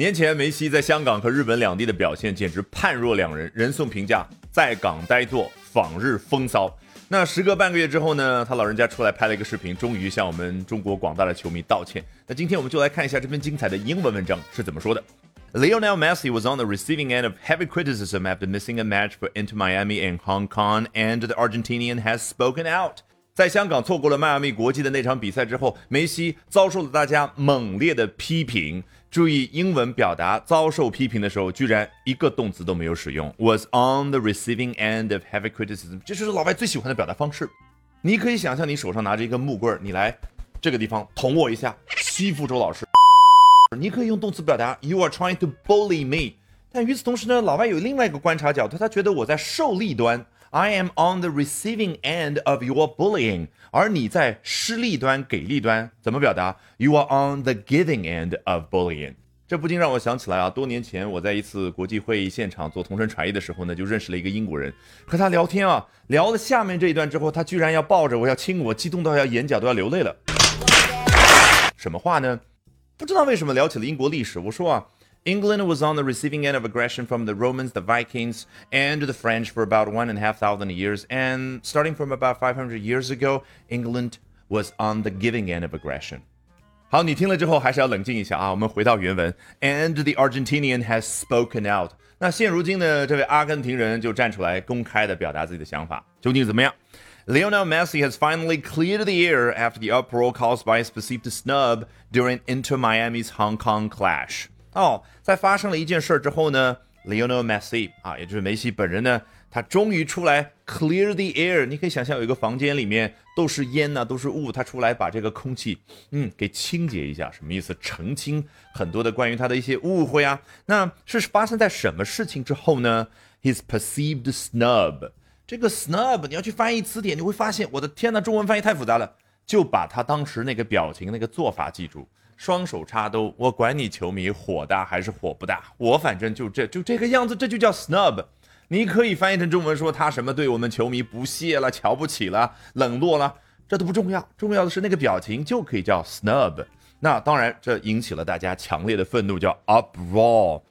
年前梅西在香港和日本两地的表现简直判若两人，人送评价在港呆坐，访日风骚。那时隔半个月之后呢，他老人家出来拍了一个视频，终于向我们中国广大的球迷道歉。那今天我们就来看一下这篇精彩的英文文章是怎么说的。Lionel Messi was on the receiving end of heavy criticism after missing a match for Inter Miami and Hong Kong, and the Argentinian has spoken out. 在香港错过了迈阿密国际的那场比赛之后，梅西遭受了大家猛烈的批评。注意，英文表达遭受批评的时候，居然一个动词都没有使用。Was on the receiving end of heavy criticism，这就是老外最喜欢的表达方式。你可以想象，你手上拿着一根木棍，你来这个地方捅我一下，欺负周老师。你可以用动词表达 You are trying to bully me，但与此同时呢，老外有另外一个观察角度，他觉得我在受力端，I am on the receiving end of your bullying，而你在施力端、给力端，怎么表达？You are on the giving end of bullying。这不禁让我想起来啊，多年前我在一次国际会议现场做同声传译的时候呢，就认识了一个英国人，和他聊天啊，聊了下面这一段之后，他居然要抱着我要亲我，激动到要眼角都要流泪了。什么话呢？不知道为什么聊起了英国历史。我说啊 ，England was on the receiving end of aggression from the Romans, the Vikings, and the French for about one and a half thousand years. And starting from about 500 years ago, England was on the giving end of aggression. 好，你听了之后还是要冷静一下啊。我们回到原文，and the Argentinian has spoken out。那现如今呢，这位阿根廷人就站出来公开的表达自己的想法，究竟怎么样？Lionel Messi has finally cleared the air after the uproar caused by his perceived snub during Inter Miami's Hong Kong clash。 哦，在发生了一件事之后呢，Lionel Messi 啊，也就是梅西本人呢，他终于出来 clear the air。你可以想象有一个房间里面都是烟呐、都是雾，他出来把这个空气嗯给清洁一下，什么意思？澄清很多的关于他的一些误会啊。那是发生在什么事情之后呢？His perceived snub。这个 snub 你要去翻译词典，你会发现，我的天呐，中文翻译太复杂了，就把他当时那个表情、那个做法记住，双手插兜，我管你球迷火大还是火不大，我反正就这就这个样子，这就叫 snub。你可以翻译成中文说他什么对我们球迷不屑了、瞧不起了、冷落了，这都不重要，重要的是那个表情就可以叫 snub。那当然，这引起了大家强烈的愤怒，叫 uproar。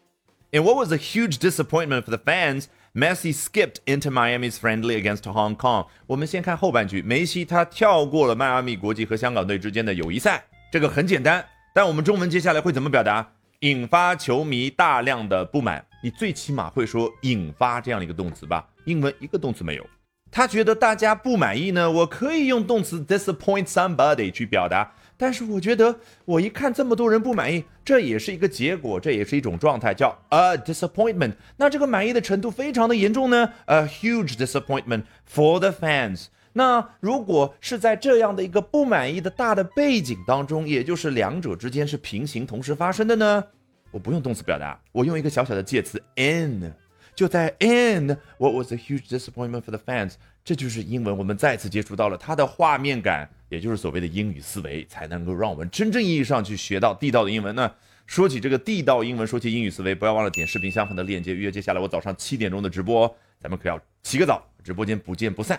And what was a huge disappointment for the fans Messi skipped into Miami's friendly against Hong Kong。我们先看后半句，梅西他跳过了迈阿密国际和香港队之间的友谊赛，这个很简单。但我们中文接下来会怎么表达？引发球迷大量的不满。你最起码会说引发这样的一个动词吧？英文一个动词没有。他觉得大家不满意呢，我可以用动词 disappoint somebody 去表达。但是我觉得，我一看这么多人不满意，这也是一个结果，这也是一种状态，叫 a disappointment。那这个满意的程度非常的严重呢，a huge disappointment for the fans。那如果是在这样的一个不满意的大的背景当中，也就是两者之间是平行同时发生的呢，我不用动词表达，我用一个小小的介词 in。就在 in what was a huge disappointment for the fans，这就是英文，我们再次接触到了它的画面感。也就是所谓的英语思维，才能够让我们真正意义上去学到地道的英文呢。说起这个地道英文，说起英语思维，不要忘了点视频下方的链接，预约接下来我早上七点钟的直播，咱们可要起个早，直播间不见不散。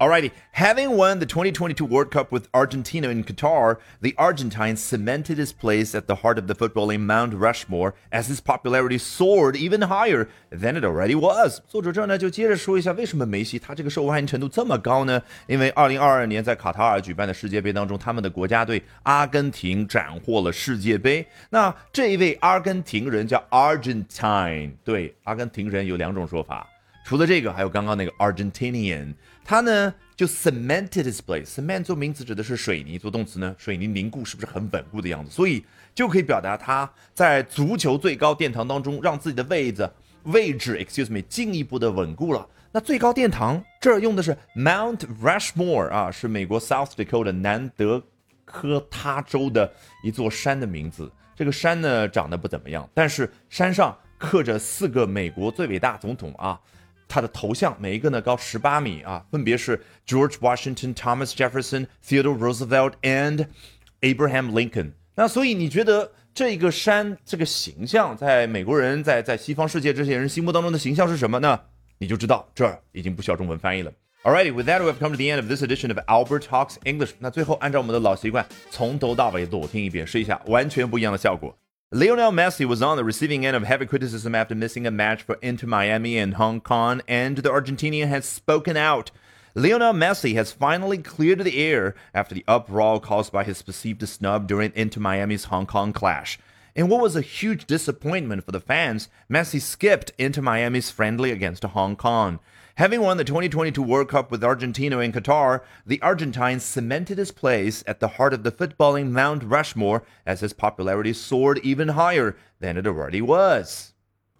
Alrighty, having won the 2022 World Cup with Argentina in Qatar, the Argentine cemented his place at the heart of the footballing Mount Rushmore as his popularity soared even higher than it already was. 作者这呢就接着说一下为什么梅西他这个受欢迎程度这么高呢？因为2022年在卡塔尔举办的世界杯当中，他们的国家队阿根廷斩获了世界杯。那这一位阿根廷人叫 Argentine，对，阿根廷人有两种说法。除了这个，还有刚刚那个 Argentinian， 它呢就 cemented his place。cement 做名词指的是水泥，做动词呢，水泥凝固是不是很稳固的样子？所以就可以表达他在足球最高殿堂当中让自己的位置位置，excuse me，进一步的稳固了。那最高殿堂这儿用的是 Mount Rushmore 啊，是美国 South Dakota 南德科他州的一座山的名字。这个山呢长得不怎么样，但是山上刻着四个美国最伟大总统啊。他的头像每一个呢高十八米啊，分别是 George Washington、Thomas Jefferson、Theodore Roosevelt and Abraham Lincoln。那所以你觉得这个山这个形象，在美国人在在西方世界这些人心目当中的形象是什么呢？你就知道这儿已经不需要中文翻译了。Alrighty, with that, we have come to the end of this edition of Albert Talks English。那最后按照我们的老习惯，从头到尾裸听一遍，试一下完全不一样的效果。Lionel Messi was on the receiving end of heavy criticism after missing a match for Inter Miami and Hong Kong, and the Argentinian has spoken out. Lionel Messi has finally cleared the air after the uproar caused by his perceived snub during Inter Miami's Hong Kong clash. In what was a huge disappointment for the fans, Messi skipped into Miami's friendly against Hong Kong. Having won the 2022 World Cup with Argentina and Qatar, the Argentine cemented his place at the heart of the footballing Mount Rushmore as his popularity soared even higher than it already was.